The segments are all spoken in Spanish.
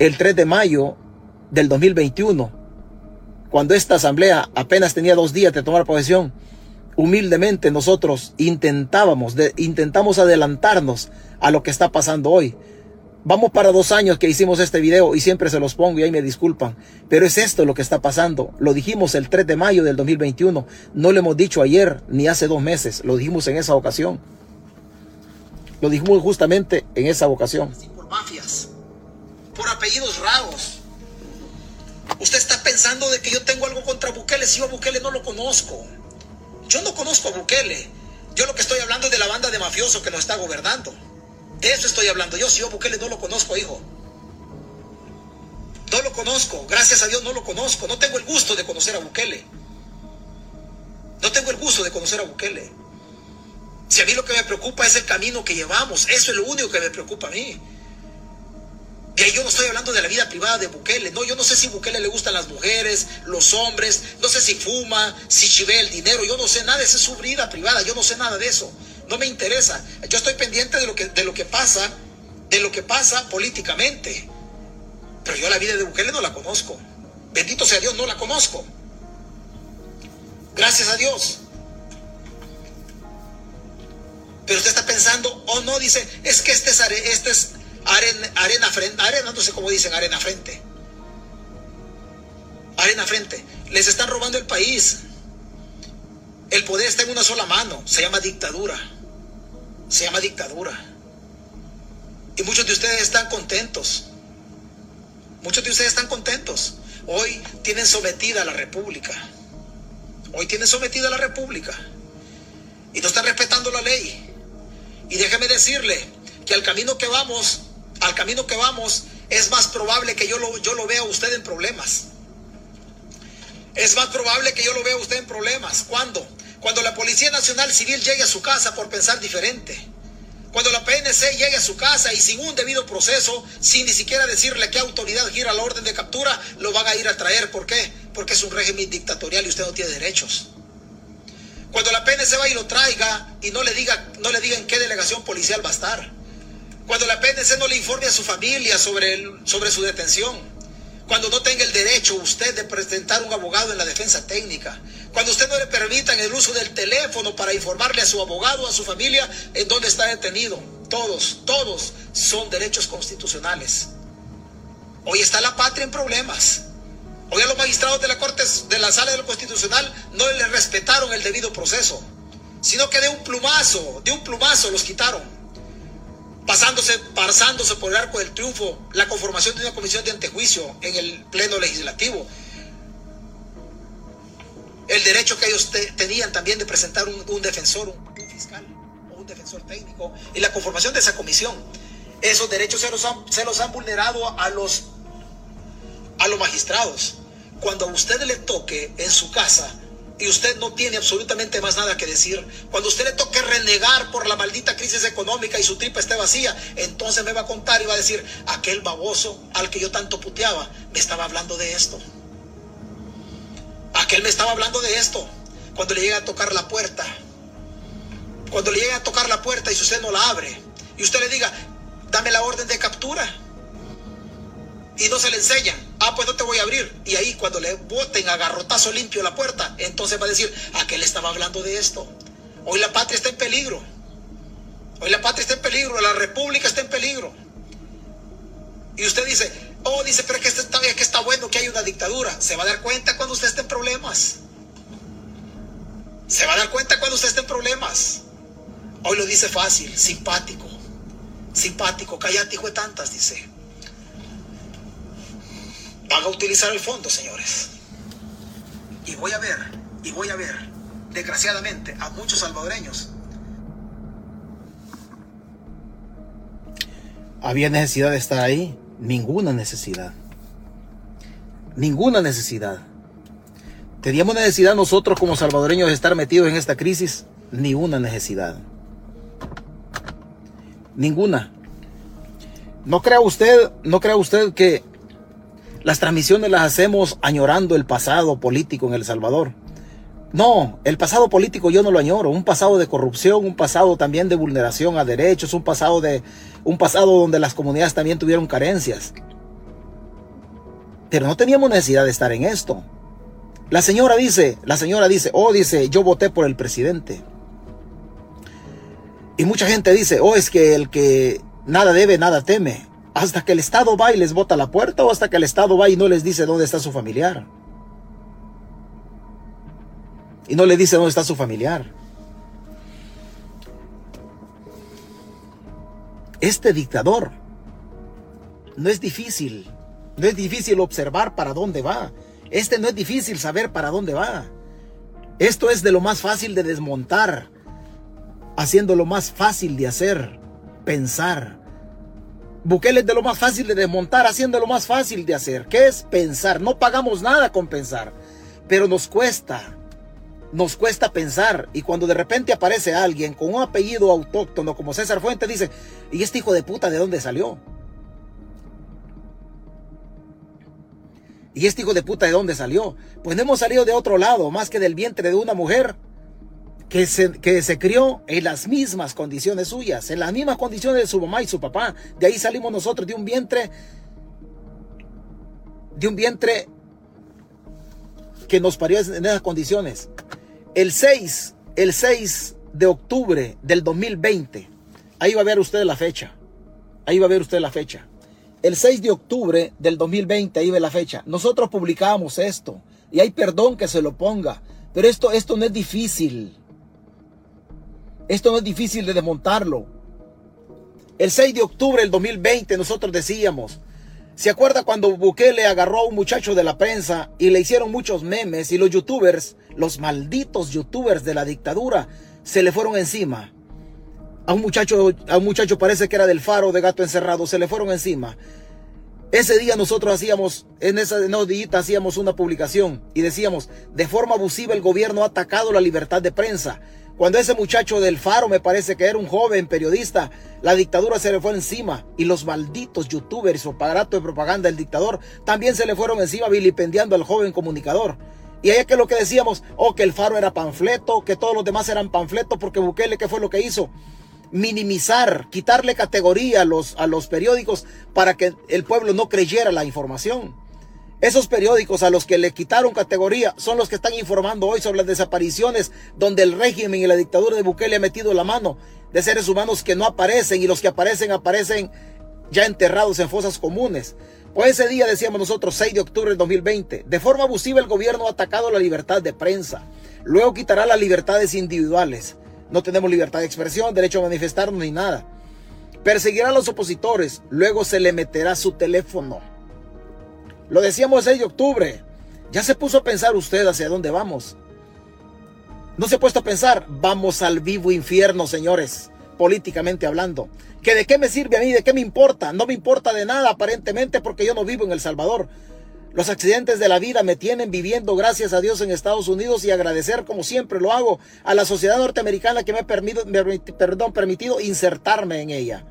el 3 de mayo del 2021, cuando esta asamblea apenas tenía dos días de tomar posesión, humildemente nosotros intentábamos, intentamos adelantarnos a lo que está pasando hoy. Vamos para dos años que hicimos este video y siempre se los pongo y ahí me disculpan. Pero es esto lo que está pasando. Lo dijimos el 3 de mayo del 2021. No lo hemos dicho ayer ni hace dos meses. Lo dijimos en esa ocasión. Lo dijimos justamente en esa ocasión. Por mafias, por apellidos raros. Usted está pensando de que yo tengo algo contra Bukele. Si yo a Bukele no lo conozco. Yo no conozco a Bukele. Yo lo que estoy hablando es de la banda de mafiosos que nos está gobernando. De eso estoy hablando. Yo, si yo Bukele no lo conozco, hijo. No lo conozco. Gracias a Dios no lo conozco. No tengo el gusto de conocer a Bukele. No tengo el gusto de conocer a Bukele. Si a mí lo que me preocupa es el camino que llevamos. Eso es lo único que me preocupa a mí. Ahí yo no estoy hablando de la vida privada de Bukele. No, yo no sé si Bukele le gustan las mujeres, los hombres. No sé si fuma, si chive el dinero. Yo no sé nada. Esa es su vida privada. Yo no sé nada de eso no me interesa. Yo estoy pendiente de lo que, de lo que pasa, de lo que pasa políticamente. Pero yo la vida de Bukele no la conozco. Bendito sea Dios, no la conozco. Gracias a Dios. Pero usted está pensando, o oh, no, dice, es que este es, este es arena, frente, arena, no sé cómo dicen, arena frente. Arena frente. Les están robando el país. El poder está en una sola mano, se llama dictadura se llama dictadura. Y muchos de ustedes están contentos. Muchos de ustedes están contentos. Hoy tienen sometida a la República. Hoy tienen sometida a la República. Y no están respetando la ley. Y déjeme decirle que al camino que vamos, al camino que vamos, es más probable que yo lo, yo lo vea a usted en problemas. Es más probable que yo lo vea a usted en problemas. ¿Cuándo? Cuando la Policía Nacional Civil llegue a su casa por pensar diferente. Cuando la PNC llegue a su casa y sin un debido proceso, sin ni siquiera decirle qué autoridad gira la orden de captura, lo van a ir a traer. ¿Por qué? Porque es un régimen dictatorial y usted no tiene derechos. Cuando la PNC va y lo traiga y no le diga, no le diga en qué delegación policial va a estar. Cuando la PNC no le informe a su familia sobre, sobre su detención cuando no tenga el derecho usted de presentar un abogado en la defensa técnica, cuando usted no le permitan el uso del teléfono para informarle a su abogado, a su familia, en dónde está detenido. Todos, todos son derechos constitucionales. Hoy está la patria en problemas. Hoy a los magistrados de la Corte, de la Sala del Constitucional, no le respetaron el debido proceso, sino que de un plumazo, de un plumazo los quitaron pasándose, pasándose por el arco del triunfo la conformación de una comisión de antejuicio en el Pleno Legislativo. El derecho que ellos tenían también de presentar un, defensor, un, fiscal o un defensor técnico y la conformación de esa comisión. Esos derechos se los han, se los han vulnerado a los, a los magistrados. Cuando a usted le toque en su casa y usted no tiene absolutamente más nada que decir, cuando usted le toque renegar por la maldita crisis económica y su tripa esté vacía, entonces me va a contar y va a decir, aquel baboso al que yo tanto puteaba, me estaba hablando de esto. Aquel me estaba hablando de esto. Cuando le llega a tocar la puerta, cuando le llega a tocar la puerta y si usted no la abre, y usted le diga, dame la orden de captura, y no se le enseña, ah, pues no te voy a abrir. Y ahí cuando le boten a garrotazo limpio la puerta, entonces va a decir, ¿a qué le estaba hablando de esto? Hoy la patria está en peligro. Hoy la patria está en peligro, la república está en peligro. Y usted dice, oh, dice, pero es que, está, es que está bueno que hay una dictadura. Se va a dar cuenta cuando usted esté en problemas. Se va a dar cuenta cuando usted esté en problemas. Hoy lo dice fácil, simpático. Simpático, cállate, hijo de tantas, dice van a utilizar el fondo, señores. Y voy a ver, y voy a ver, desgraciadamente, a muchos salvadoreños. ¿Había necesidad de estar ahí? Ninguna necesidad. Ninguna necesidad. ¿Teníamos necesidad nosotros como salvadoreños de estar metidos en esta crisis? Ni una necesidad. Ninguna. No crea usted, no crea usted que las transmisiones las hacemos añorando el pasado político en El Salvador. No, el pasado político yo no lo añoro, un pasado de corrupción, un pasado también de vulneración a derechos, un pasado de un pasado donde las comunidades también tuvieron carencias. Pero no teníamos necesidad de estar en esto. La señora dice, la señora dice, oh, dice, yo voté por el presidente. Y mucha gente dice, oh, es que el que nada debe, nada teme. Hasta que el Estado va y les bota la puerta o hasta que el Estado va y no les dice dónde está su familiar. Y no le dice dónde está su familiar. Este dictador no es difícil. No es difícil observar para dónde va. Este no es difícil saber para dónde va. Esto es de lo más fácil de desmontar haciendo lo más fácil de hacer, pensar. Bukele de lo más fácil de desmontar, haciendo lo más fácil de hacer. ¿Qué es pensar? No pagamos nada con pensar, pero nos cuesta. Nos cuesta pensar y cuando de repente aparece alguien con un apellido autóctono como César Fuentes, dice, ¿y este hijo de puta de dónde salió? ¿Y este hijo de puta de dónde salió? Pues no hemos salido de otro lado, más que del vientre de una mujer que se, que se crió en las mismas condiciones suyas, en las mismas condiciones de su mamá y su papá. De ahí salimos nosotros de un vientre, de un vientre que nos parió en esas condiciones. El 6, el 6 de octubre del 2020, ahí va a ver usted la fecha. Ahí va a ver usted la fecha. El 6 de octubre del 2020, ahí ve la fecha. Nosotros publicamos esto y hay perdón que se lo ponga. Pero esto, esto no es difícil. Esto no es difícil de desmontarlo. El 6 de octubre del 2020 nosotros decíamos, ¿se acuerda cuando Bukele agarró a un muchacho de la prensa y le hicieron muchos memes y los youtubers, los malditos youtubers de la dictadura, se le fueron encima? A un muchacho, a un muchacho parece que era del faro de gato encerrado, se le fueron encima. Ese día nosotros hacíamos, en esa nodita hacíamos una publicación y decíamos, de forma abusiva el gobierno ha atacado la libertad de prensa. Cuando ese muchacho del Faro, me parece que era un joven periodista, la dictadura se le fue encima y los malditos youtubers o aparato de propaganda del dictador también se le fueron encima vilipendiando al joven comunicador. Y ahí es que lo que decíamos, oh, que el Faro era panfleto, que todos los demás eran panfletos, porque Bukele, ¿qué fue lo que hizo? Minimizar, quitarle categoría a los, a los periódicos para que el pueblo no creyera la información. Esos periódicos a los que le quitaron categoría son los que están informando hoy sobre las desapariciones donde el régimen y la dictadura de Bukele ha metido la mano de seres humanos que no aparecen y los que aparecen aparecen ya enterrados en fosas comunes. Pues ese día decíamos nosotros, 6 de octubre del 2020, de forma abusiva el gobierno ha atacado la libertad de prensa. Luego quitará las libertades individuales. No tenemos libertad de expresión, derecho a manifestarnos ni nada. Perseguirá a los opositores. Luego se le meterá su teléfono lo decíamos el 6 de octubre. Ya se puso a pensar usted hacia dónde vamos. No se ha puesto a pensar, vamos al vivo infierno, señores, políticamente hablando. ¿Que de qué me sirve a mí? ¿De qué me importa? No me importa de nada aparentemente porque yo no vivo en El Salvador. Los accidentes de la vida me tienen viviendo, gracias a Dios, en Estados Unidos y agradecer, como siempre lo hago, a la sociedad norteamericana que me ha permitido, perdón, permitido insertarme en ella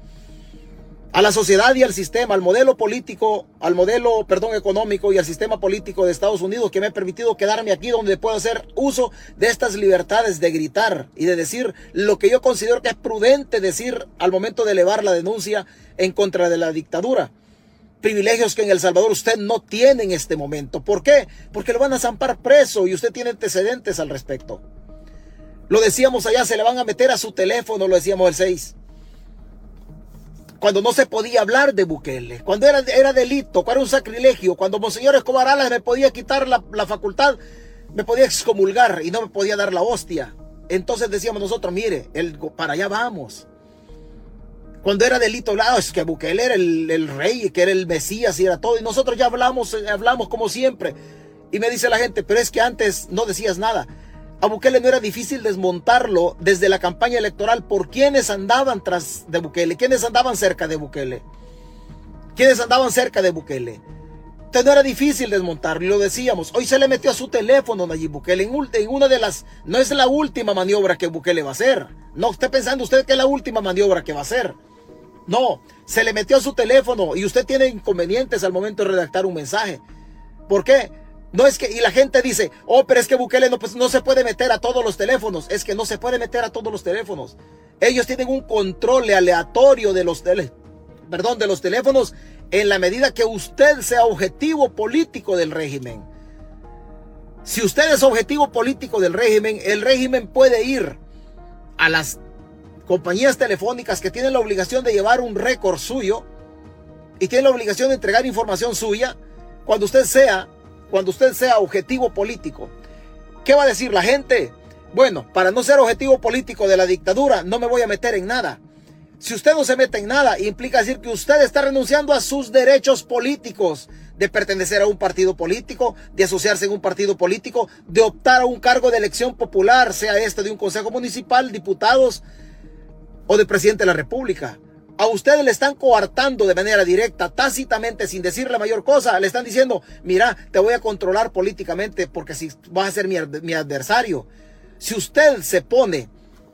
a la sociedad y al sistema, al modelo político, al modelo, perdón, económico y al sistema político de Estados Unidos que me ha permitido quedarme aquí donde puedo hacer uso de estas libertades de gritar y de decir lo que yo considero que es prudente decir al momento de elevar la denuncia en contra de la dictadura. Privilegios que en El Salvador usted no tiene en este momento. ¿Por qué? Porque lo van a zampar preso y usted tiene antecedentes al respecto. Lo decíamos allá, se le van a meter a su teléfono, lo decíamos el 6 cuando no se podía hablar de Bukele, cuando era, era delito, cuando era un sacrilegio, cuando Monseñor Escobar Alas me podía quitar la, facultad, me podía excomulgar y no me podía dar la hostia. Entonces decíamos nosotros, mire, el, para allá vamos. Cuando era delito, hablado, es que Bukele era el, el, rey, que era el Mesías y era todo. Y nosotros ya hablamos, hablamos como siempre. Y me dice la gente, pero es que antes no decías nada. A Bukele no era difícil desmontarlo desde la campaña electoral por quienes andaban tras de Bukele, quienes andaban cerca de Bukele, quienes andaban cerca de Bukele. Entonces no era difícil desmontarlo, y lo decíamos. Hoy se le metió a su teléfono Nayib Bukele en, en, una de las, no es la última maniobra que Bukele va a hacer. No esté pensando usted que es la última maniobra que va a hacer. No, se le metió a su teléfono y usted tiene inconvenientes al momento de redactar un mensaje. ¿Por qué? No es que, y la gente dice, oh, pero es que Bukele no, pues, no se puede meter a todos los teléfonos. Es que no se puede meter a todos los teléfonos. Ellos tienen un control aleatorio de los, perdón, de los teléfonos en la medida que usted sea objetivo político del régimen. Si usted es objetivo político del régimen, el régimen puede ir a las compañías telefónicas que tienen la obligación de llevar un récord suyo y tienen la obligación de entregar información suya cuando usted sea, cuando usted sea objetivo político. ¿Qué va a decir la gente? Bueno, para no ser objetivo político de la dictadura, no me voy a meter en nada. Si usted no se mete en nada, implica decir que usted está renunciando a sus derechos políticos de pertenecer a un partido político, de asociarse en un partido político, de optar a un cargo de elección popular, sea este de un consejo municipal, diputados o de presidente de la República. A ustedes le están coartando de manera directa, tácitamente, sin decirle mayor cosa. Le están diciendo, mira, te voy a controlar políticamente porque si vas a ser mi, adversario. Si usted se pone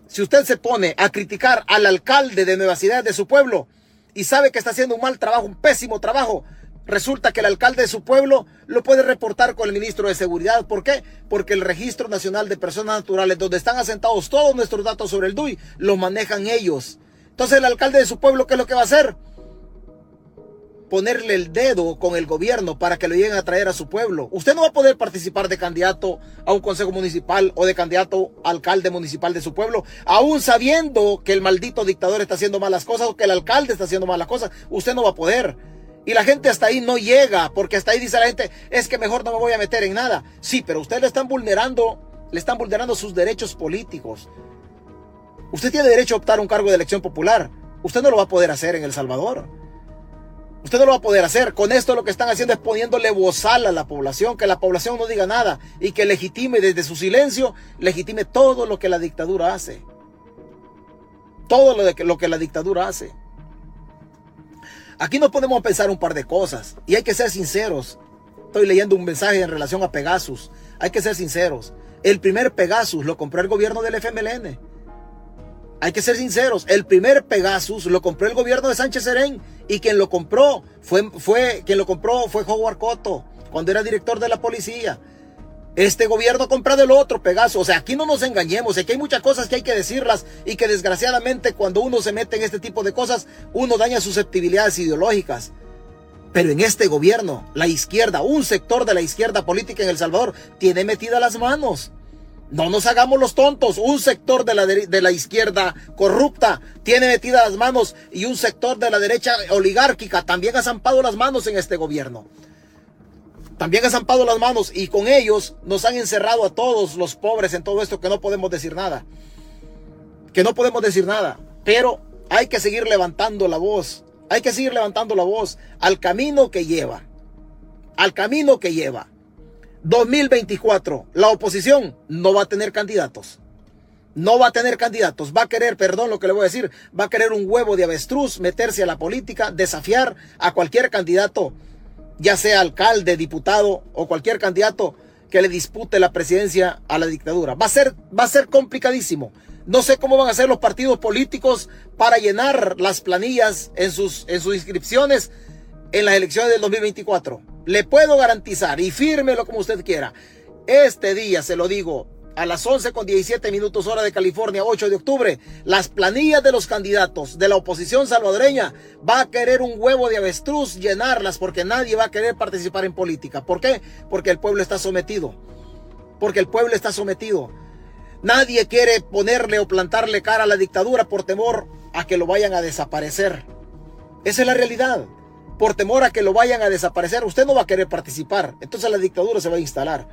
si usted se pone a criticar al alcalde de Nueva Ciudad de su pueblo y sabe que está haciendo un mal trabajo, un pésimo trabajo, resulta que el alcalde de su pueblo lo puede reportar con el ministro de Seguridad. ¿Por qué? Porque el Registro Nacional de Personas Naturales, donde están asentados todos nuestros datos sobre el DUI, los manejan ellos. Entonces el alcalde de su pueblo, ¿qué es lo que va a hacer? ponerle el dedo con el gobierno para que lo lleguen a traer a su pueblo. Usted no va a poder participar de candidato a un consejo municipal o de candidato alcalde municipal de su pueblo, aún sabiendo que el maldito dictador está haciendo malas cosas o que el alcalde está haciendo malas cosas. Usted no va a poder. Y la gente hasta ahí no llega, porque hasta ahí dice la gente, es que mejor no me voy a meter en nada. Sí, pero usted le están vulnerando, le están vulnerando sus derechos políticos. Usted tiene derecho a optar un cargo de elección popular. Usted no lo va a poder hacer en El Salvador. Usted no lo va a poder hacer. Con esto lo que están haciendo es poniéndole bozal a la población, que la población no diga nada y que legitime desde su silencio, legitime todo lo que la dictadura hace. Todo lo, de, lo que la dictadura hace. Aquí no podemos pensar un par de cosas y hay que ser sinceros. Estoy leyendo un mensaje en relación a Pegasus. Hay que ser sinceros. El primer Pegasus lo compró el gobierno del FMLN. Hay que ser sinceros, el primer Pegasus lo compró el gobierno de Sánchez Serén y quien lo compró fue, fue, quien lo compró fue Howard Cotto, cuando era director de la policía. Este gobierno compra del otro Pegasus. O sea, aquí no nos engañemos. Aquí hay muchas cosas que hay que decirlas y que desgraciadamente cuando uno se mete en este tipo de cosas, uno daña susceptibilidades ideológicas. Pero en este gobierno, la izquierda, un sector de la izquierda política en El Salvador, tiene metida las manos. No nos hagamos los tontos. Un sector de la, de la izquierda corrupta tiene metidas las manos y un sector de la derecha oligárquica también ha zampado las manos en este gobierno. También ha zampado las manos y con ellos nos han encerrado a todos los pobres en todo esto que no podemos decir nada. Que no podemos decir nada. Pero hay que seguir levantando la voz. Hay que seguir levantando la voz al camino que lleva. Al camino que lleva. 2024, la oposición no va a tener candidatos. No va a tener candidatos. Va a querer, perdón lo que le voy a decir, va a querer un huevo de avestruz, meterse a la política, desafiar a cualquier candidato, ya sea alcalde, diputado o cualquier candidato que le dispute la presidencia a la dictadura. Va a ser, va a ser complicadísimo. No sé cómo van a ser los partidos políticos para llenar las planillas en sus, en sus inscripciones en las elecciones del 2024. Le puedo garantizar, y fírmelo como usted quiera, este día, se lo digo, a las 11 con 17 minutos hora de California, 8 de octubre, las planillas de los candidatos de la oposición salvadoreña va a querer un huevo de avestruz llenarlas porque nadie va a querer participar en política. ¿Por qué? Porque el pueblo está sometido. Porque el pueblo está sometido. Nadie quiere ponerle o plantarle cara a la dictadura por temor a que lo vayan a desaparecer. Esa es la realidad por temor a que lo vayan a desaparecer, usted no va a querer participar. Entonces la dictadura se va a instalar.